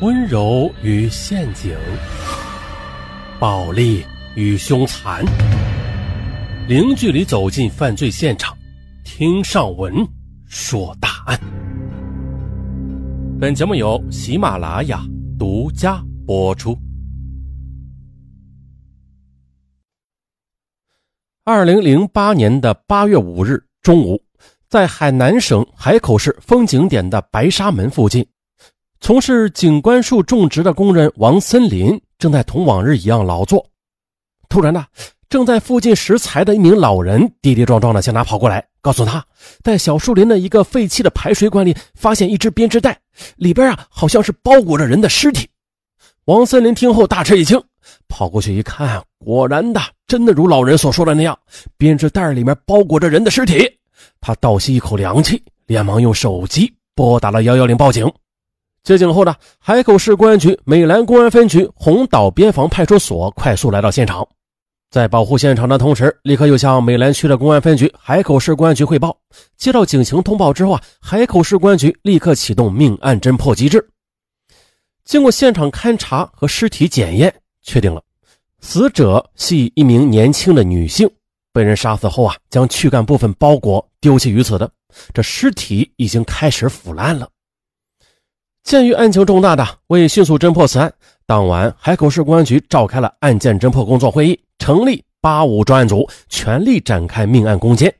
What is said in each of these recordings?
温柔与陷阱，暴力与凶残，零距离走进犯罪现场，听上文说大案。本节目由喜马拉雅独家播出。二零零八年的八月五日中午，在海南省海口市风景点的白沙门附近。从事景观树种植的工人王森林正在同往日一样劳作，突然呢，正在附近拾柴的一名老人跌跌撞撞的向他跑过来，告诉他，在小树林的一个废弃的排水管里发现一只编织袋，里边啊好像是包裹着人的尸体。王森林听后大吃一惊，跑过去一看，果然的，真的如老人所说的那样，编织袋里面包裹着人的尸体。他倒吸一口凉气，连忙用手机拨打了幺幺零报警。接警后呢，海口市公安局美兰公安分局红岛边防派出所快速来到现场，在保护现场的同时，立刻又向美兰区的公安分局海口市公安局汇报。接到警情通报之后啊，海口市公安局立刻启动命案侦破机制。经过现场勘查和尸体检验，确定了死者系一名年轻的女性，被人杀死后啊，将躯干部分包裹丢弃于此的。这尸体已经开始腐烂了。鉴于案情重大，的为迅速侦破此案，当晚海口市公安局召开了案件侦破工作会议，成立八五专案组，全力展开命案攻坚。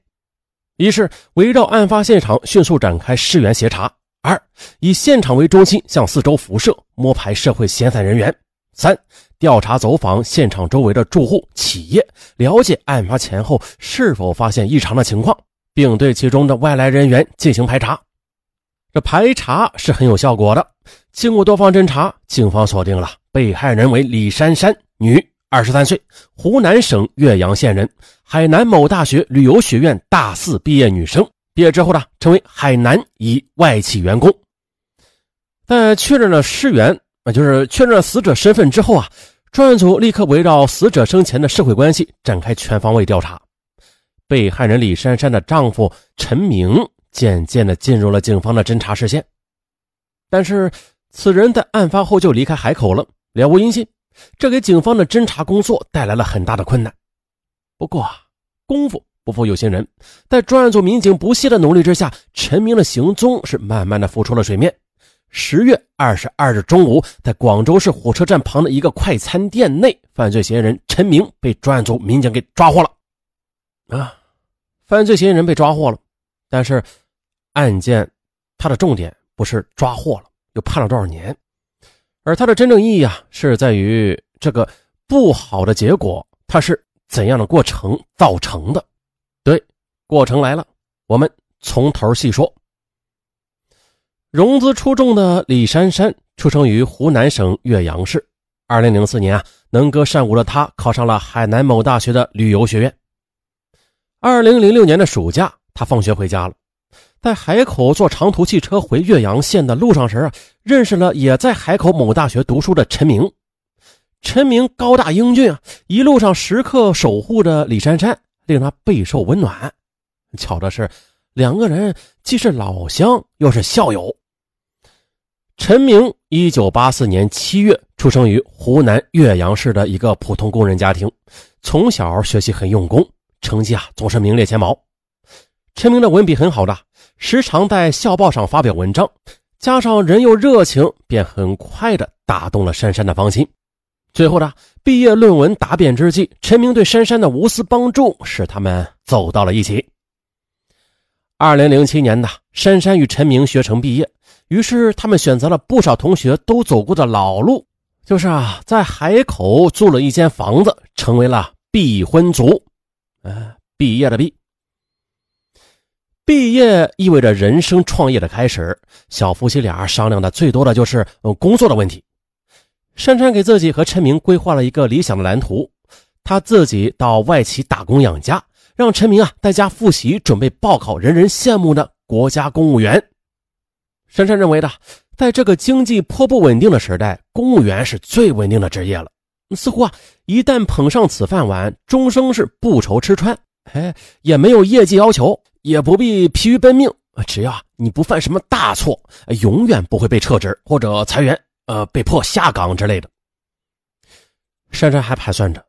一是围绕案发现场迅速展开尸源协查；二以现场为中心，向四周辐射，摸排社会闲散人员；三调查走访现场周围的住户、企业，了解案发前后是否发现异常的情况，并对其中的外来人员进行排查。这排查是很有效果的。经过多方侦查，警方锁定了被害人为李珊珊，女，二十三岁，湖南省岳阳县人，海南某大学旅游学院大四毕业女生。毕业之后呢，成为海南一外企员工。在确认了尸源，那就是确认了死者身份之后啊，专案组立刻围绕死者生前的社会关系展开全方位调查。被害人李珊珊的丈夫陈明。渐渐的进入了警方的侦查视线，但是此人在案发后就离开海口了，了无音信，这给警方的侦查工作带来了很大的困难。不过，功夫不负有心人，在专案组民警不懈的努力之下，陈明的行踪是慢慢的浮出了水面。十月二十二日中午，在广州市火车站旁的一个快餐店内，犯罪嫌疑人陈明被专案组民警给抓获了。啊，犯罪嫌疑人被抓获了，但是。案件，它的重点不是抓获了，又判了多少年，而它的真正意义啊，是在于这个不好的结果，它是怎样的过程造成的？对，过程来了，我们从头细说。融资出众的李珊珊出生于湖南省岳阳市。二零零四年啊，能歌善舞的她考上了海南某大学的旅游学院。二零零六年的暑假，她放学回家了。在海口坐长途汽车回岳阳县的路上时，认识了也在海口某大学读书的陈明。陈明高大英俊啊，一路上时刻守护着李珊珊，令他备受温暖。巧的是，两个人既是老乡，又是校友。陈明一九八四年七月出生于湖南岳阳市的一个普通工人家庭，从小学习很用功，成绩啊总是名列前茅。陈明的文笔很好的。时常在校报上发表文章，加上人又热情，便很快的打动了珊珊的芳心。最后呢，毕业论文答辩之际，陈明对珊珊的无私帮助，使他们走到了一起。二零零七年呢，珊珊与陈明学成毕业，于是他们选择了不少同学都走过的老路，就是啊，在海口租了一间房子，成为了毕婚族。呃，毕业的毕。毕业意味着人生创业的开始，小夫妻俩商量的最多的就是工作的问题。珊珊给自己和陈明规划了一个理想的蓝图，他自己到外企打工养家，让陈明啊在家复习，准备报考人人羡慕的国家公务员。珊珊认为的，在这个经济颇不稳定的时代，公务员是最稳定的职业了。似乎啊，一旦捧上此饭碗，终生是不愁吃穿，哎，也没有业绩要求。也不必疲于奔命，只要你不犯什么大错，永远不会被撤职或者裁员，呃，被迫下岗之类的。珊珊还盘算着，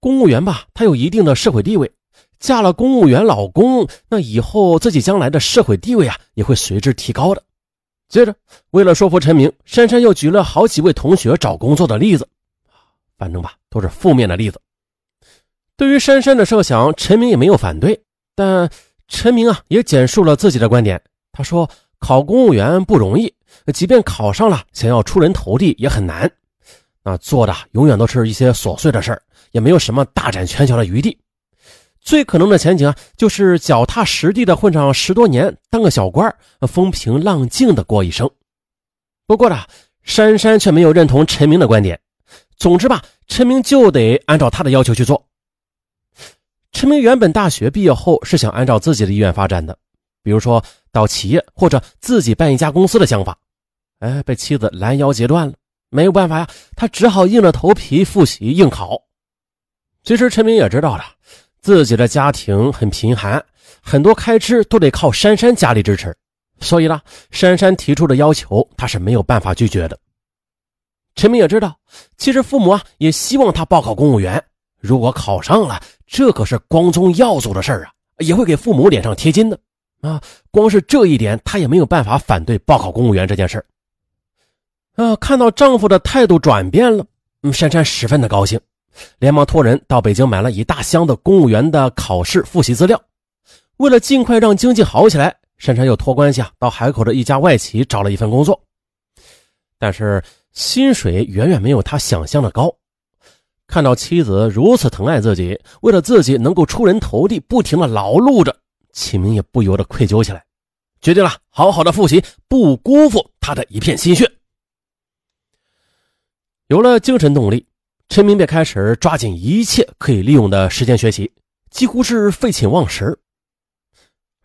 公务员吧，他有一定的社会地位，嫁了公务员老公，那以后自己将来的社会地位啊，也会随之提高的。接着，为了说服陈明，珊珊又举了好几位同学找工作的例子，反正吧，都是负面的例子。对于珊珊的设想，陈明也没有反对，但陈明啊，也简述了自己的观点。他说：“考公务员不容易，即便考上了，想要出人头地也很难。那做的永远都是一些琐碎的事儿，也没有什么大展拳脚的余地。最可能的前景啊，就是脚踏实地的混上十多年，当个小官，风平浪静的过一生。不过呢，珊珊却没有认同陈明的观点。总之吧，陈明就得按照他的要求去做。陈明原本大学毕业后是想按照自己的意愿发展的。”比如说到企业或者自己办一家公司的想法，哎，被妻子拦腰截断了，没有办法呀，他只好硬着头皮复习应考。其实陈明也知道了，自己的家庭很贫寒，很多开支都得靠珊珊家里支持，所以呢，珊珊提出的要求他是没有办法拒绝的。陈明也知道，其实父母啊也希望他报考公务员，如果考上了，这可是光宗耀祖的事儿啊，也会给父母脸上贴金的。啊，光是这一点，她也没有办法反对报考公务员这件事儿啊，看到丈夫的态度转变了，嗯，珊珊十分的高兴，连忙托人到北京买了一大箱的公务员的考试复习资料。为了尽快让经济好起来，珊珊又托关系啊，到海口的一家外企找了一份工作。但是薪水远远没有他想象的高。看到妻子如此疼爱自己，为了自己能够出人头地，不停的劳碌着。启明也不由得愧疚起来，决定了好好的复习，不辜负他的一片心血。有了精神动力，陈明便开始抓紧一切可以利用的时间学习，几乎是废寝忘食。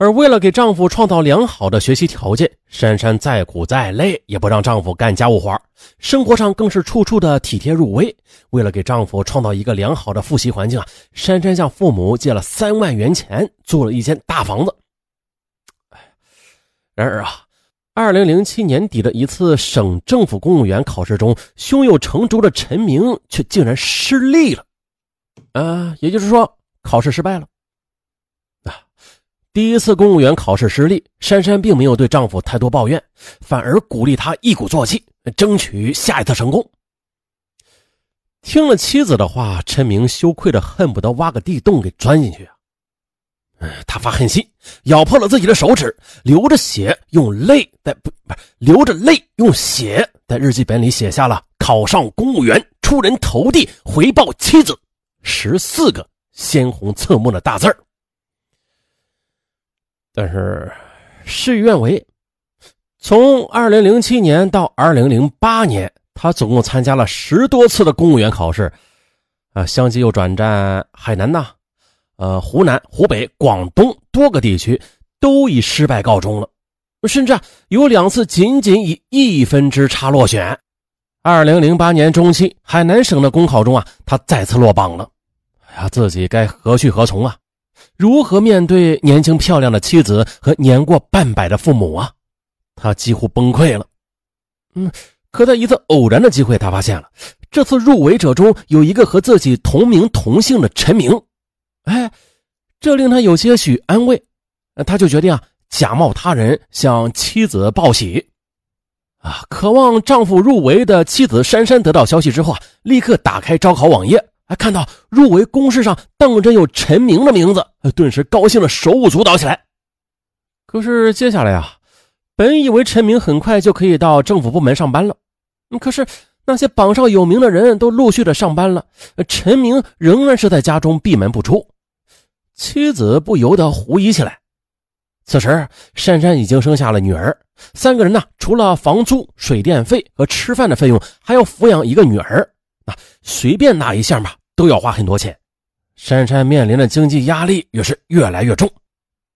而为了给丈夫创造良好的学习条件，珊珊再苦再累也不让丈夫干家务活，生活上更是处处的体贴入微。为了给丈夫创造一个良好的复习环境啊，珊珊向父母借了三万元钱，租了一间大房子。然而啊，二零零七年底的一次省政府公务员考试中，胸有成竹的陈明却竟然失利了。啊，也就是说，考试失败了。第一次公务员考试失利，珊珊并没有对丈夫太多抱怨，反而鼓励他一鼓作气，争取下一次成功。听了妻子的话，陈明羞愧的恨不得挖个地洞给钻进去啊！他发狠心，咬破了自己的手指，流着血用泪在不不是流着泪用血在日记本里写下了“考上公务员，出人头地，回报妻子”十四个鲜红侧目的大字儿。但是事与愿违，从二零零七年到二零零八年，他总共参加了十多次的公务员考试，啊，相继又转战海南呐，呃，湖南、湖北、广东多个地区，都以失败告终了，甚至啊，有两次仅仅以一分之差落选。二零零八年中期，海南省的公考中啊，他再次落榜了，哎呀，自己该何去何从啊？如何面对年轻漂亮的妻子和年过半百的父母啊？他几乎崩溃了。嗯，可在一次偶然的机会，他发现了这次入围者中有一个和自己同名同姓的陈明。哎，这令他有些许安慰。他就决定啊，假冒他人向妻子报喜。啊，渴望丈夫入围的妻子珊珊得到消息之后啊，立刻打开招考网页。看到入围公示上当真有陈明的名字，顿时高兴的手舞足蹈起来。可是接下来啊，本以为陈明很快就可以到政府部门上班了，可是那些榜上有名的人都陆续的上班了，陈明仍然是在家中闭门不出。妻子不由得狐疑起来。此时，珊珊已经生下了女儿，三个人呢，除了房租、水电费和吃饭的费用，还要抚养一个女儿，啊，随便哪一项吧。都要花很多钱，珊珊面临的经济压力也是越来越重，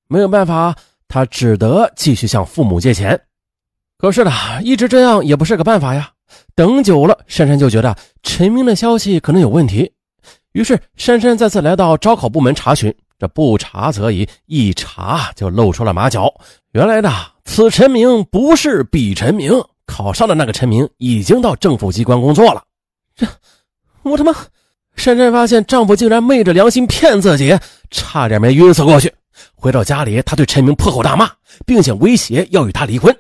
没有办法，她只得继续向父母借钱。可是呢，一直这样也不是个办法呀。等久了，珊珊就觉得陈明的消息可能有问题，于是珊珊再次来到招考部门查询。这不查则已，一查就露出了马脚。原来的此陈明不是彼陈明，考上的那个陈明已经到政府机关工作了。这，我他妈！珊珊发现丈夫竟然昧着良心骗自己，差点没晕死过去。回到家里，她对陈明破口大骂，并且威胁要与他离婚。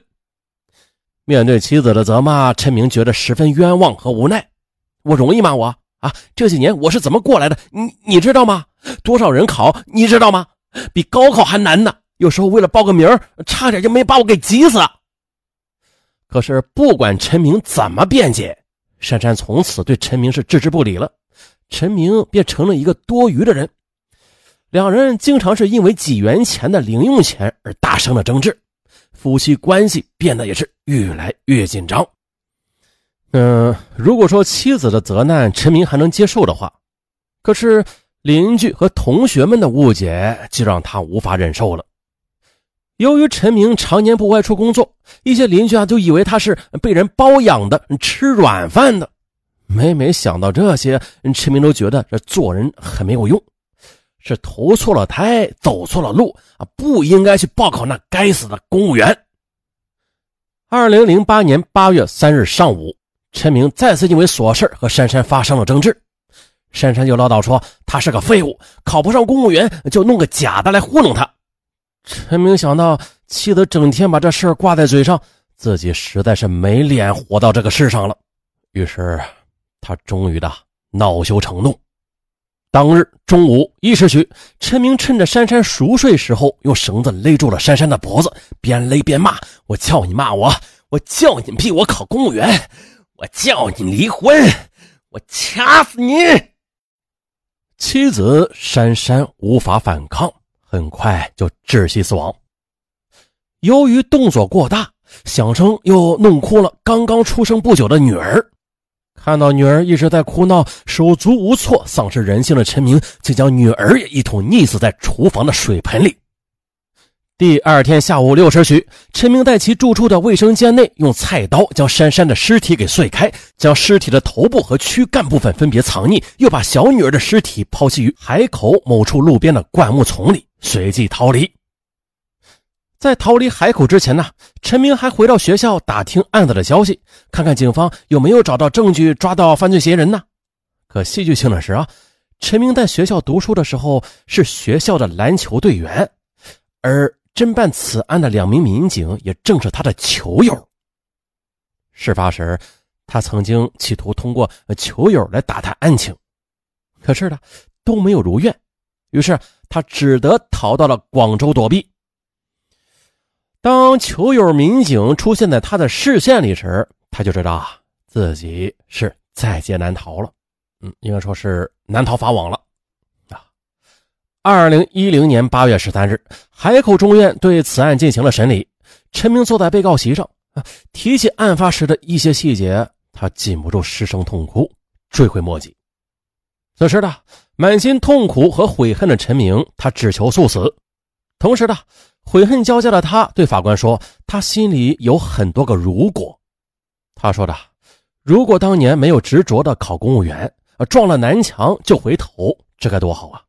面对妻子的责骂，陈明觉得十分冤枉和无奈。我容易吗？我啊，这几年我是怎么过来的？你你知道吗？多少人考，你知道吗？比高考还难呢。有时候为了报个名差点就没把我给急死。可是不管陈明怎么辩解，珊珊从此对陈明是置之不理了。陈明便成了一个多余的人，两人经常是因为几元钱的零用钱而大声的争执，夫妻关系变得也是越来越紧张。嗯，如果说妻子的责难陈明还能接受的话，可是邻居和同学们的误解就让他无法忍受了。由于陈明常年不外出工作，一些邻居啊就以为他是被人包养的，吃软饭的。每每想到这些，陈明都觉得这做人很没有用，是投错了胎，走错了路啊！不应该去报考那该死的公务员。二零零八年八月三日上午，陈明再次因为琐事和珊珊发生了争执，珊珊就唠叨说他是个废物，考不上公务员就弄个假的来糊弄他。陈明想到妻子整天把这事挂在嘴上，自己实在是没脸活到这个世上了，于是。他终于的恼羞成怒。当日中午一时许，陈明趁着珊珊熟睡时候，用绳子勒住了珊珊的脖子，边勒边骂：“我叫你骂我，我叫你逼我考公务员，我叫你离婚，我掐死你！”妻子珊珊无法反抗，很快就窒息死亡。由于动作过大，响声又弄哭了刚刚出生不久的女儿。看到女儿一直在哭闹、手足无措、丧失人性的陈明，竟将女儿也一同溺死在厨房的水盆里。第二天下午六时许，陈明在其住处的卫生间内，用菜刀将珊珊的尸体给碎开，将尸体的头部和躯干部分分别藏匿，又把小女儿的尸体抛弃于海口某处路边的灌木丛里，随即逃离。在逃离海口之前呢，陈明还回到学校打听案子的消息，看看警方有没有找到证据抓到犯罪嫌疑人呢？可戏剧性的是啊，陈明在学校读书的时候是学校的篮球队员，而侦办此案的两名民警也正是他的球友。事发时，他曾经企图通过球友来打探案情，可是呢都没有如愿，于是他只得逃到了广州躲避。当球友民警出现在他的视线里时，他就知道啊，自己是在劫难逃了。嗯，应该说是难逃法网了。啊，二零一零年八月十三日，海口中院对此案进行了审理。陈明坐在被告席上啊，提起案发时的一些细节，他禁不住失声痛哭，追悔莫及。此时的满心痛苦和悔恨的陈明，他只求速死，同时的。悔恨交加的他对法官说：“他心里有很多个如果。”他说的：“如果当年没有执着的考公务员，撞了南墙就回头，这该多好啊！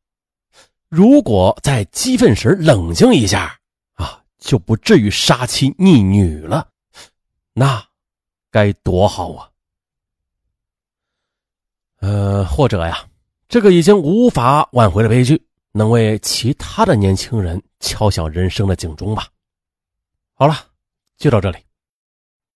如果在激愤时冷静一下，啊，就不至于杀妻逆女了，那该多好啊！呃，或者呀，这个已经无法挽回的悲剧。”能为其他的年轻人敲响人生的警钟吧。好了，就到这里。